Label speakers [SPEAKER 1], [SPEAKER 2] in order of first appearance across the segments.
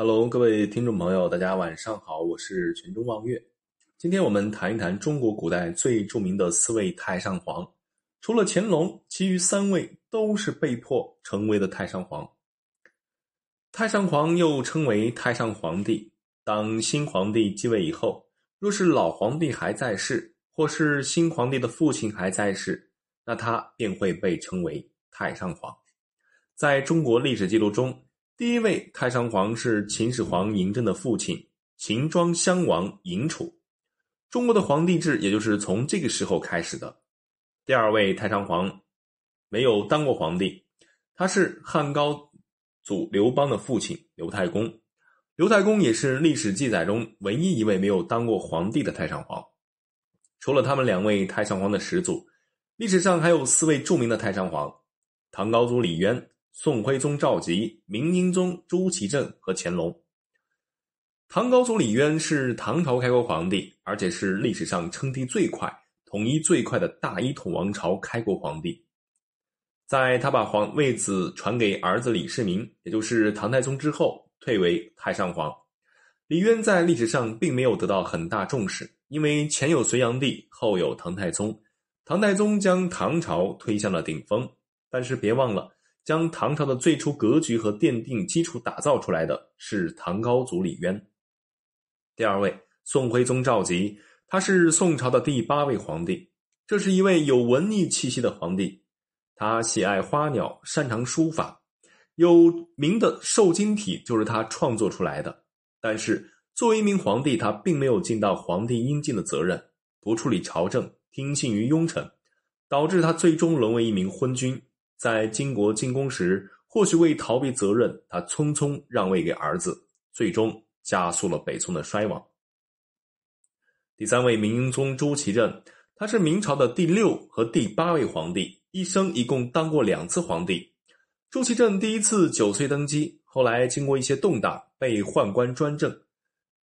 [SPEAKER 1] Hello，各位听众朋友，大家晚上好，我是全中望月。今天我们谈一谈中国古代最著名的四位太上皇，除了乾隆，其余三位都是被迫成为的太上皇。太上皇又称为太上皇帝。当新皇帝继位以后，若是老皇帝还在世，或是新皇帝的父亲还在世，那他便会被称为太上皇。在中国历史记录中。第一位太上皇是秦始皇嬴政的父亲秦庄襄王嬴楚，中国的皇帝制也就是从这个时候开始的。第二位太上皇没有当过皇帝，他是汉高祖刘邦的父亲刘太公，刘太公也是历史记载中唯一一位没有当过皇帝的太上皇。除了他们两位太上皇的始祖，历史上还有四位著名的太上皇：唐高祖李渊。宋徽宗赵佶、明英宗朱祁镇和乾隆。唐高祖李渊是唐朝开国皇帝，而且是历史上称帝最快、统一最快的大一统王朝开国皇帝。在他把皇位子传给儿子李世民，也就是唐太宗之后，退为太上皇。李渊在历史上并没有得到很大重视，因为前有隋炀帝，后有唐太宗，唐太宗将唐朝推向了顶峰。但是别忘了。将唐朝的最初格局和奠定基础打造出来的是唐高祖李渊。第二位，宋徽宗赵佶，他是宋朝的第八位皇帝，这是一位有文艺气息的皇帝。他喜爱花鸟，擅长书法，有名的瘦金体就是他创作出来的。但是作为一名皇帝，他并没有尽到皇帝应尽的责任，不处理朝政，听信于庸臣，导致他最终沦为一名昏君。在金国进攻时，或许为逃避责任，他匆匆让位给儿子，最终加速了北宋的衰亡。第三位明英宗朱祁镇，他是明朝的第六和第八位皇帝，一生一共当过两次皇帝。朱祁镇第一次九岁登基，后来经过一些动荡，被宦官专政。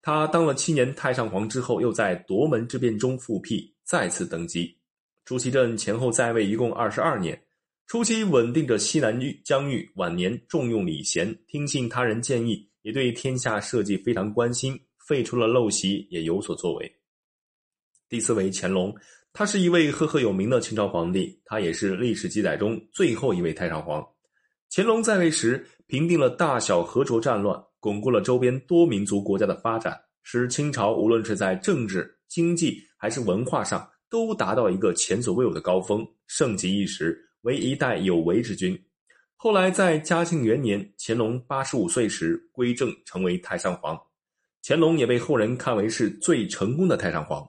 [SPEAKER 1] 他当了七年太上皇之后，又在夺门之变中复辟，再次登基。朱祁镇前后在位一共二十二年。初期稳定着西南域疆域，晚年重用李贤，听信他人建议，也对天下社稷非常关心，废除了陋习，也有所作为。第四位乾隆，他是一位赫赫有名的清朝皇帝，他也是历史记载中最后一位太上皇。乾隆在位时，平定了大小河卓战乱，巩固了周边多民族国家的发展，使清朝无论是在政治、经济还是文化上，都达到一个前所未有的高峰，盛极一时。为一代有为之君，后来在嘉庆元年，乾隆八十五岁时归政，成为太上皇。乾隆也被后人看为是最成功的太上皇。